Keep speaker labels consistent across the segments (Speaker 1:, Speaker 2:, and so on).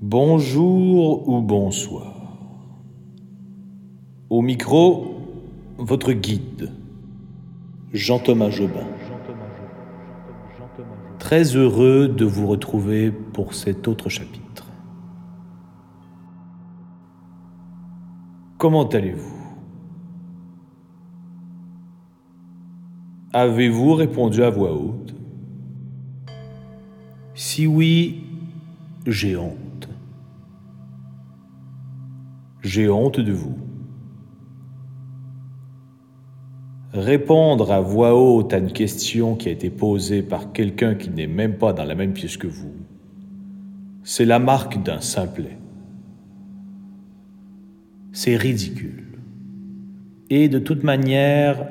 Speaker 1: Bonjour ou bonsoir. Au micro, votre guide, Jean-Thomas Jobin. Très heureux de vous retrouver pour cet autre chapitre. Comment allez-vous? Avez-vous répondu à voix haute? Si oui, j'ai honte. J'ai honte de vous. Répondre à voix haute à une question qui a été posée par quelqu'un qui n'est même pas dans la même pièce que vous, c'est la marque d'un simplet. C'est ridicule. Et de toute manière,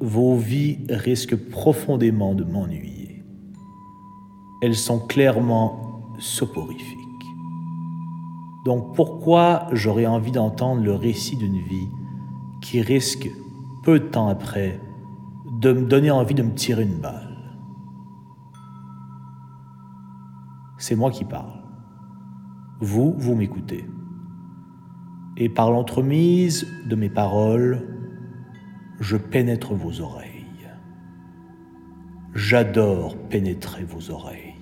Speaker 1: vos vies risquent profondément de m'ennuyer. Elles sont clairement soporifiques. Donc pourquoi j'aurais envie d'entendre le récit d'une vie qui risque, peu de temps après, de me donner envie de me tirer une balle? C'est moi qui parle. Vous, vous m'écoutez. Et par l'entremise de mes paroles, je pénètre vos oreilles. J'adore pénétrer vos oreilles,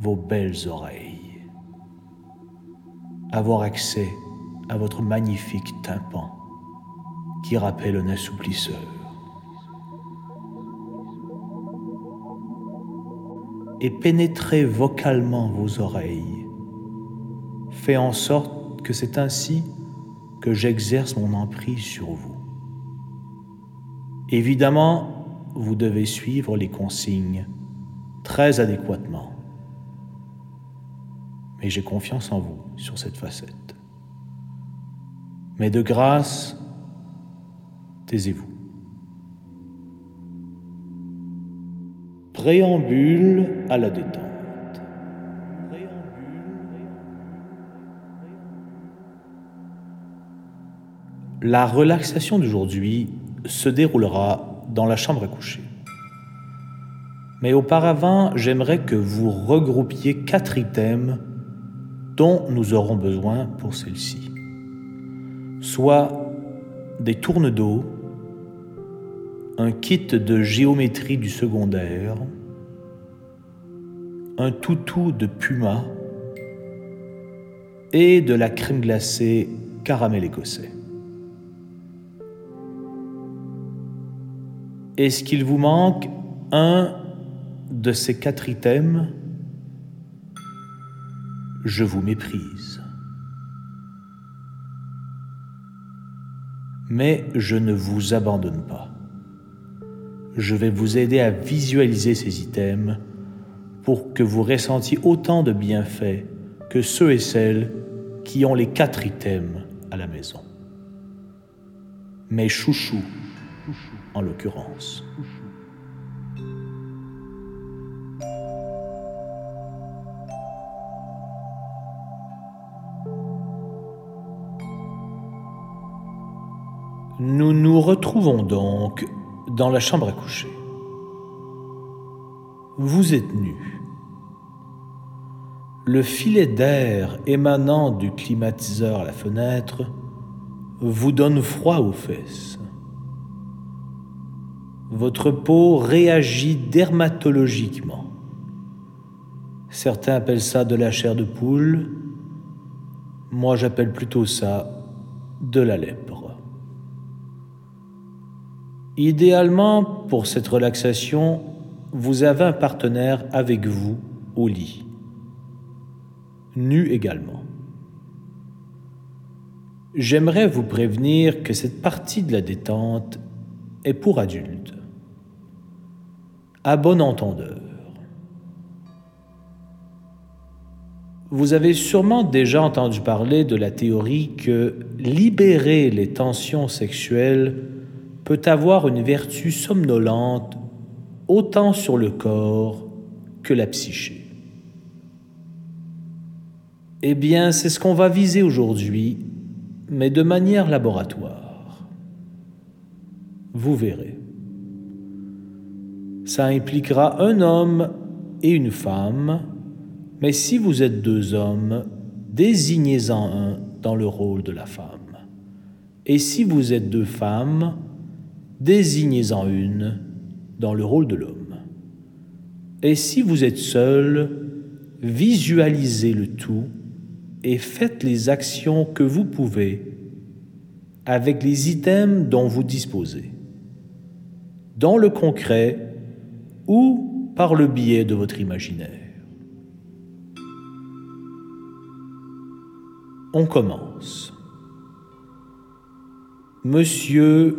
Speaker 1: vos belles oreilles, avoir accès à votre magnifique tympan qui rappelle un assouplisseur. Et pénétrer vocalement vos oreilles fait en sorte que c'est ainsi que j'exerce mon emprise sur vous. Évidemment, vous devez suivre les consignes très adéquatement. Mais j'ai confiance en vous sur cette facette. Mais de grâce, taisez-vous. Préambule à la détente. La relaxation d'aujourd'hui se déroulera dans la chambre à coucher. Mais auparavant, j'aimerais que vous regroupiez quatre items dont nous aurons besoin pour celle-ci. Soit des tournes d'eau, un kit de géométrie du secondaire, un toutou de puma et de la crème glacée caramel écossais. Est-ce qu'il vous manque un de ces quatre items? Je vous méprise. Mais je ne vous abandonne pas. Je vais vous aider à visualiser ces items pour que vous ressentiez autant de bienfaits que ceux et celles qui ont les quatre items à la maison. Mes chouchous en l'occurrence. Nous nous retrouvons donc dans la chambre à coucher. Vous êtes nu. Le filet d'air émanant du climatiseur à la fenêtre vous donne froid aux fesses votre peau réagit dermatologiquement. Certains appellent ça de la chair de poule. Moi, j'appelle plutôt ça de la lèpre. Idéalement, pour cette relaxation, vous avez un partenaire avec vous au lit, nu également. J'aimerais vous prévenir que cette partie de la détente est pour adultes à bon entendeur. Vous avez sûrement déjà entendu parler de la théorie que libérer les tensions sexuelles avoir une vertu somnolente autant sur le corps que la psyché. Eh bien, c'est ce qu'on va viser aujourd'hui, mais de manière laboratoire. Vous verrez ça impliquera un homme et une femme, Mais si vous êtes deux hommes, désignez-en un dans le rôle de la femme. Et si vous êtes deux femmes, désignez-en une dans le rôle de l'homme. Et si vous êtes seul, visualisez le tout et faites les actions que vous pouvez avec les items dont vous disposez, dans le concret ou par le biais de votre imaginaire. On commence. Monsieur,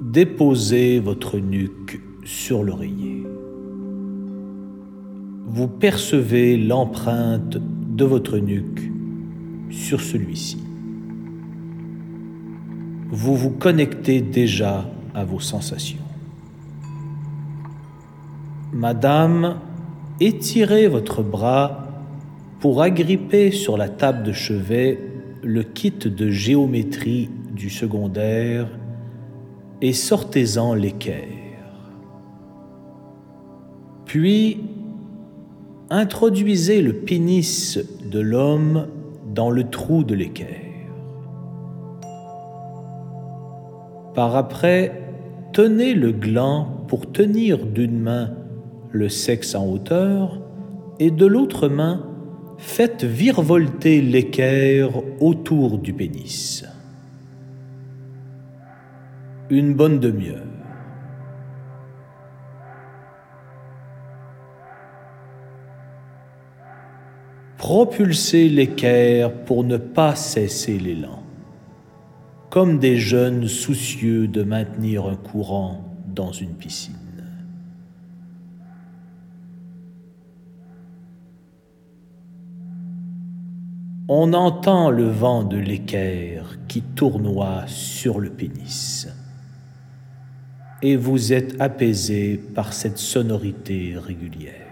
Speaker 1: déposez votre nuque sur l'oreiller. Vous percevez l'empreinte de votre nuque sur celui-ci. Vous vous connectez déjà à vos sensations. Madame, étirez votre bras pour agripper sur la table de chevet le kit de géométrie du secondaire et sortez-en l'équerre. Puis, introduisez le pénis de l'homme dans le trou de l'équerre. Par après, tenez le gland pour tenir d'une main le sexe en hauteur et de l'autre main, faites virevolter l'équerre autour du pénis. Une bonne demi-heure. Propulsez l'équerre pour ne pas cesser l'élan, comme des jeunes soucieux de maintenir un courant dans une piscine. On entend le vent de l'équerre qui tournoie sur le pénis. Et vous êtes apaisé par cette sonorité régulière.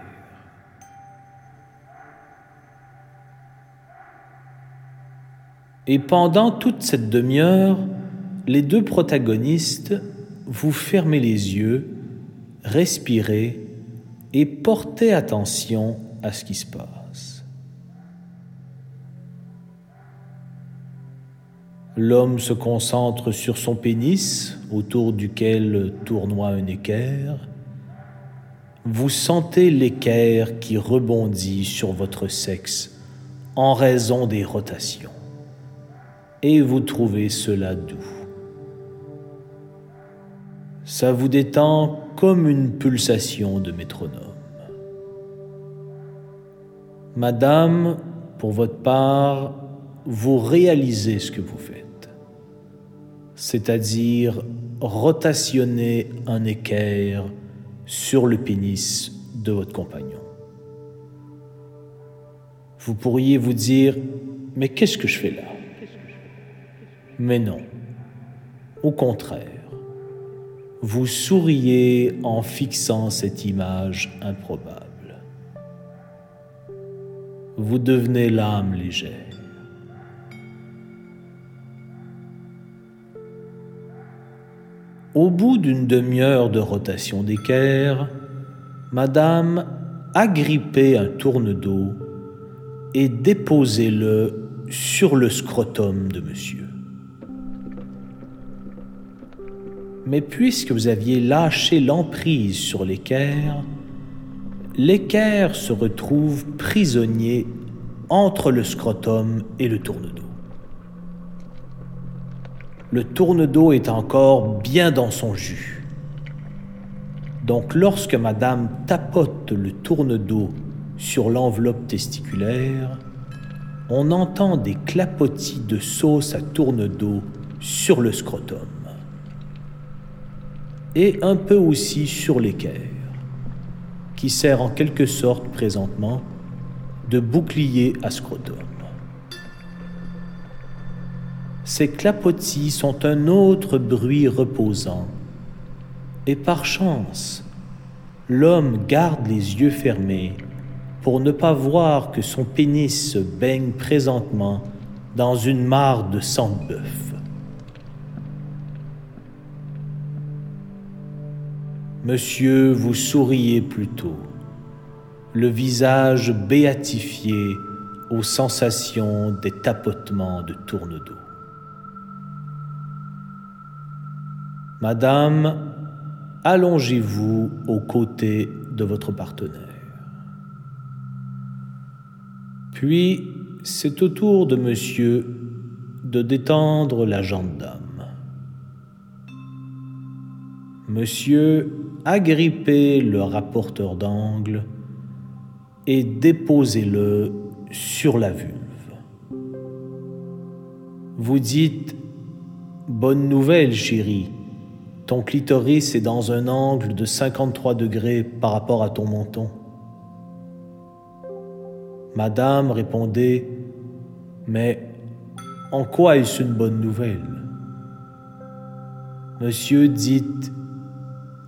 Speaker 1: Et pendant toute cette demi-heure, les deux protagonistes, vous fermez les yeux, respirez et portez attention à ce qui se passe. L'homme se concentre sur son pénis, autour duquel tournoie un équerre. Vous sentez l'équerre qui rebondit sur votre sexe en raison des rotations et vous trouvez cela doux. Ça vous détend comme une pulsation de métronome. Madame, pour votre part, vous réalisez ce que vous faites, c'est-à-dire rotationner un équerre sur le pénis de votre compagnon. Vous pourriez vous dire, mais qu'est-ce que je fais là? Mais non. Au contraire, vous souriez en fixant cette image improbable. Vous devenez l'âme légère. Au bout d'une demi-heure de rotation d'équerre, Madame agrippez un tourne-dos et déposez-le sur le scrotum de Monsieur. Mais puisque vous aviez lâché l'emprise sur l'équerre, l'équerre se retrouve prisonnier entre le scrotum et le tourne-dos. Le tourne-dos est encore bien dans son jus. Donc lorsque Madame tapote le tourne-dos sur l'enveloppe testiculaire, on entend des clapotis de sauce à tourne-dos sur le scrotum et un peu aussi sur l'équerre, qui sert en quelque sorte présentement de bouclier à scrotum. Ces clapotis sont un autre bruit reposant, et par chance, l'homme garde les yeux fermés pour ne pas voir que son pénis se baigne présentement dans une mare de sang de bœuf. Monsieur, vous souriez plutôt, le visage béatifié aux sensations des tapotements de tourne-dos. Madame, allongez-vous aux côtés de votre partenaire. Puis, c'est au tour de monsieur de détendre la jambe d'âme. Monsieur, agrippez le rapporteur d'angle et déposez-le sur la vulve. Vous dites Bonne nouvelle, chérie. Ton clitoris est dans un angle de 53 degrés par rapport à ton menton. Madame répondait Mais en quoi est-ce une bonne nouvelle? Monsieur dit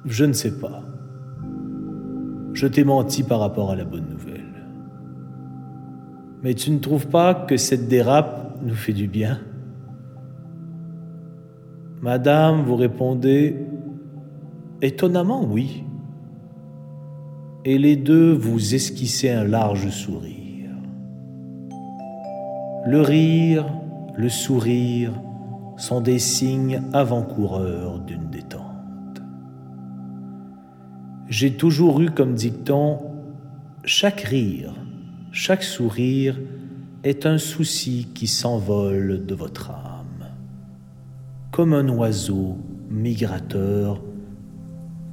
Speaker 1: Je ne sais pas. Je t'ai menti par rapport à la bonne nouvelle. Mais tu ne trouves pas que cette dérape nous fait du bien? Madame, vous répondez Étonnamment, oui. Et les deux vous esquissez un large sourire. Le rire, le sourire sont des signes avant-coureurs d'une détente. J'ai toujours eu comme dicton chaque rire chaque sourire est un souci qui s'envole de votre âme, comme un oiseau migrateur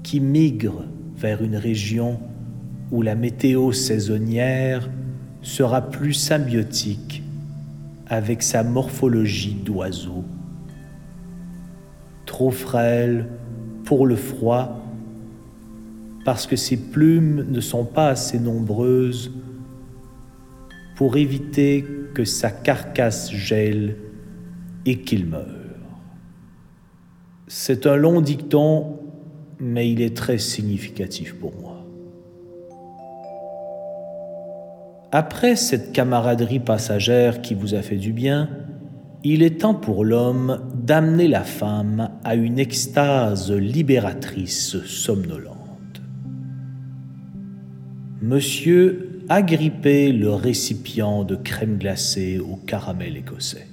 Speaker 1: qui migre vers une région où la météo saisonnière sera plus symbiotique avec sa morphologie d'oiseau. Trop frêle pour le froid, parce que ses plumes ne sont pas assez nombreuses pour éviter que sa carcasse gèle et qu'il meure. C'est un long dicton, mais il est très significatif pour moi. Après cette camaraderie passagère qui vous a fait du bien, il est temps pour l'homme d'amener la femme à une extase libératrice somnolente. Monsieur agripper le récipient de crème glacée au caramel écossais.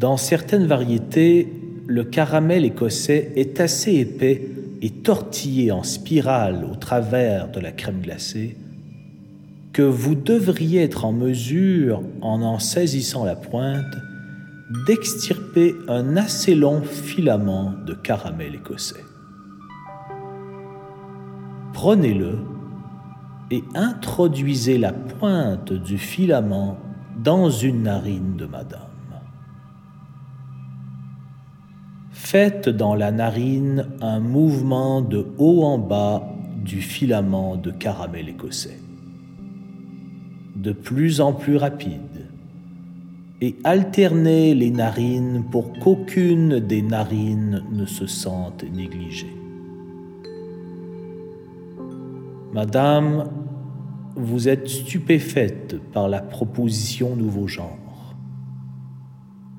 Speaker 1: Dans certaines variétés, le caramel écossais est assez épais et tortillé en spirale au travers de la crème glacée que vous devriez être en mesure, en en saisissant la pointe, d'extirper un assez long filament de caramel écossais prenez-le et introduisez la pointe du filament dans une narine de madame. Faites dans la narine un mouvement de haut en bas du filament de caramel écossais, de plus en plus rapide, et alternez les narines pour qu'aucune des narines ne se sente négligée. Madame, vous êtes stupéfaite par la proposition nouveau genre.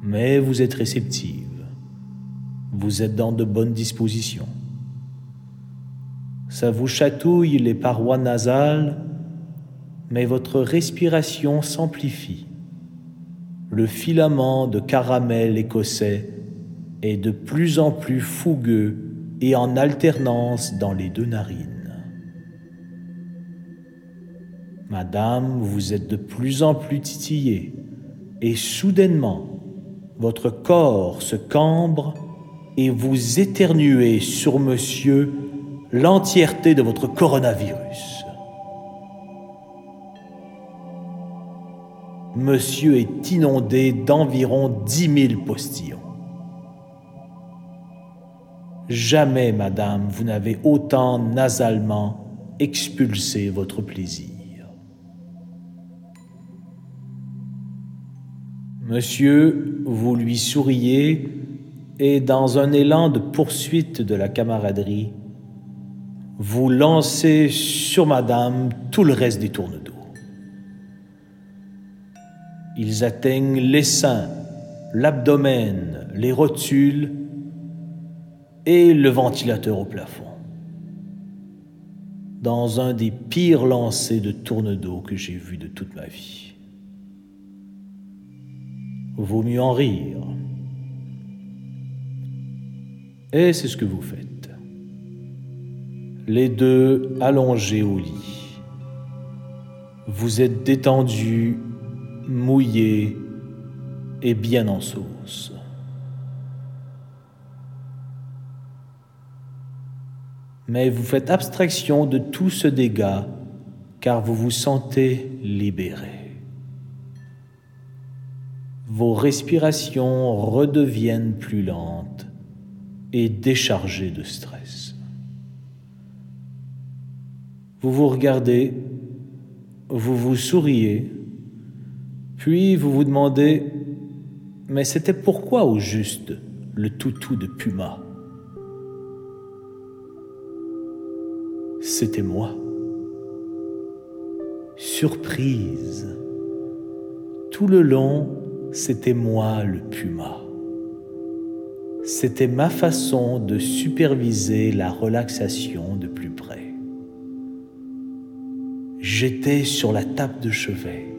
Speaker 1: Mais vous êtes réceptive. Vous êtes dans de bonnes dispositions. Ça vous chatouille les parois nasales, mais votre respiration s'amplifie. Le filament de caramel écossais est de plus en plus fougueux et en alternance dans les deux narines. Madame, vous êtes de plus en plus titillée, et soudainement, votre corps se cambre et vous éternuez sur monsieur l'entièreté de votre coronavirus. Monsieur est inondé d'environ dix mille postillons. Jamais, madame, vous n'avez autant nasalement expulsé votre plaisir. Monsieur, vous lui souriez et dans un élan de poursuite de la camaraderie, vous lancez sur Madame tout le reste des tourne-dos. Ils atteignent les seins, l'abdomen, les rotules et le ventilateur au plafond. dans un des pires lancers de tourne d'eau que j'ai vu de toute ma vie. Vaut mieux en rire. Et c'est ce que vous faites. Les deux allongés au lit. Vous êtes détendus, mouillés et bien en sauce. Mais vous faites abstraction de tout ce dégât car vous vous sentez libéré. Vos respirations redeviennent plus lentes et déchargées de stress. Vous vous regardez, vous vous souriez, puis vous vous demandez, mais c'était pourquoi au juste le toutou de Puma? C'était moi. Surprise. Tout le long, c'était moi le Puma. C'était ma façon de superviser la relaxation de plus près. J'étais sur la table de chevet.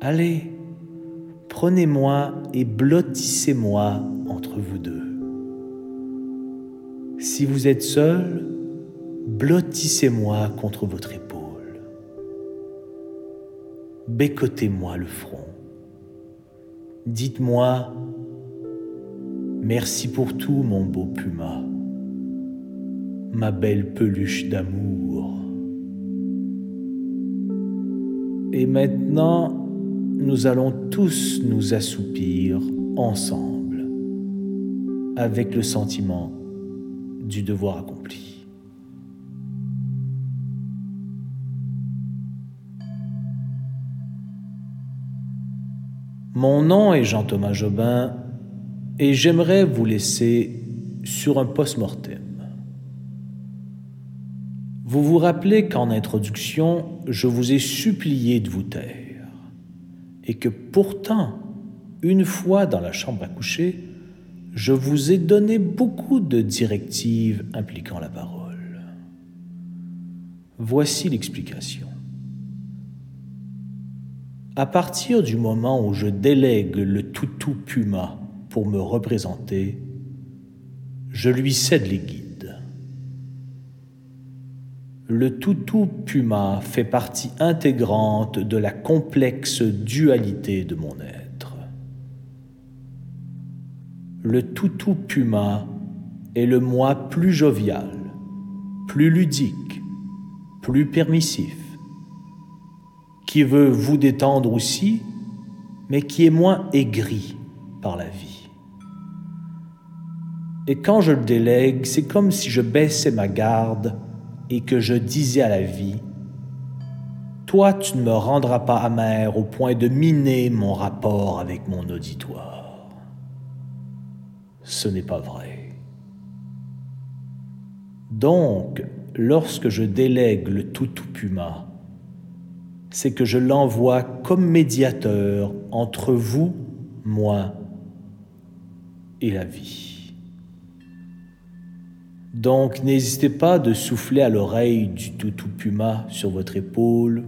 Speaker 1: Allez, prenez-moi et blottissez-moi entre vous deux. Si vous êtes seul, blottissez-moi contre votre épaule. Bécotez-moi le front. Dites-moi Merci pour tout, mon beau puma, ma belle peluche d'amour. Et maintenant, nous allons tous nous assoupir ensemble avec le sentiment du devoir accompli. Mon nom est Jean-Thomas Jobin et j'aimerais vous laisser sur un post-mortem. Vous vous rappelez qu'en introduction, je vous ai supplié de vous taire et que pourtant, une fois dans la chambre à coucher, je vous ai donné beaucoup de directives impliquant la parole. Voici l'explication. À partir du moment où je délègue le toutou Puma pour me représenter, je lui cède les guides. Le toutou puma fait partie intégrante de la complexe dualité de mon être. Le toutou puma est le moi plus jovial, plus ludique, plus permissif, qui veut vous détendre aussi, mais qui est moins aigri par la vie. Et quand je le délègue, c'est comme si je baissais ma garde et que je disais à la vie, Toi tu ne me rendras pas amer au point de miner mon rapport avec mon auditoire. Ce n'est pas vrai. Donc, lorsque je délègue le toutou puma, c'est que je l'envoie comme médiateur entre vous, moi et la vie. Donc n'hésitez pas de souffler à l'oreille du toutou puma sur votre épaule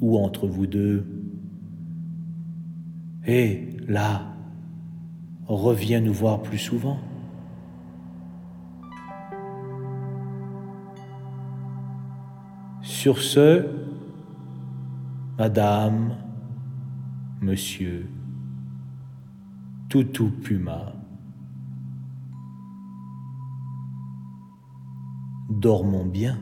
Speaker 1: ou entre vous deux. Et là, reviens nous voir plus souvent. Sur ce, Madame, Monsieur, Toutou Puma, dormons bien.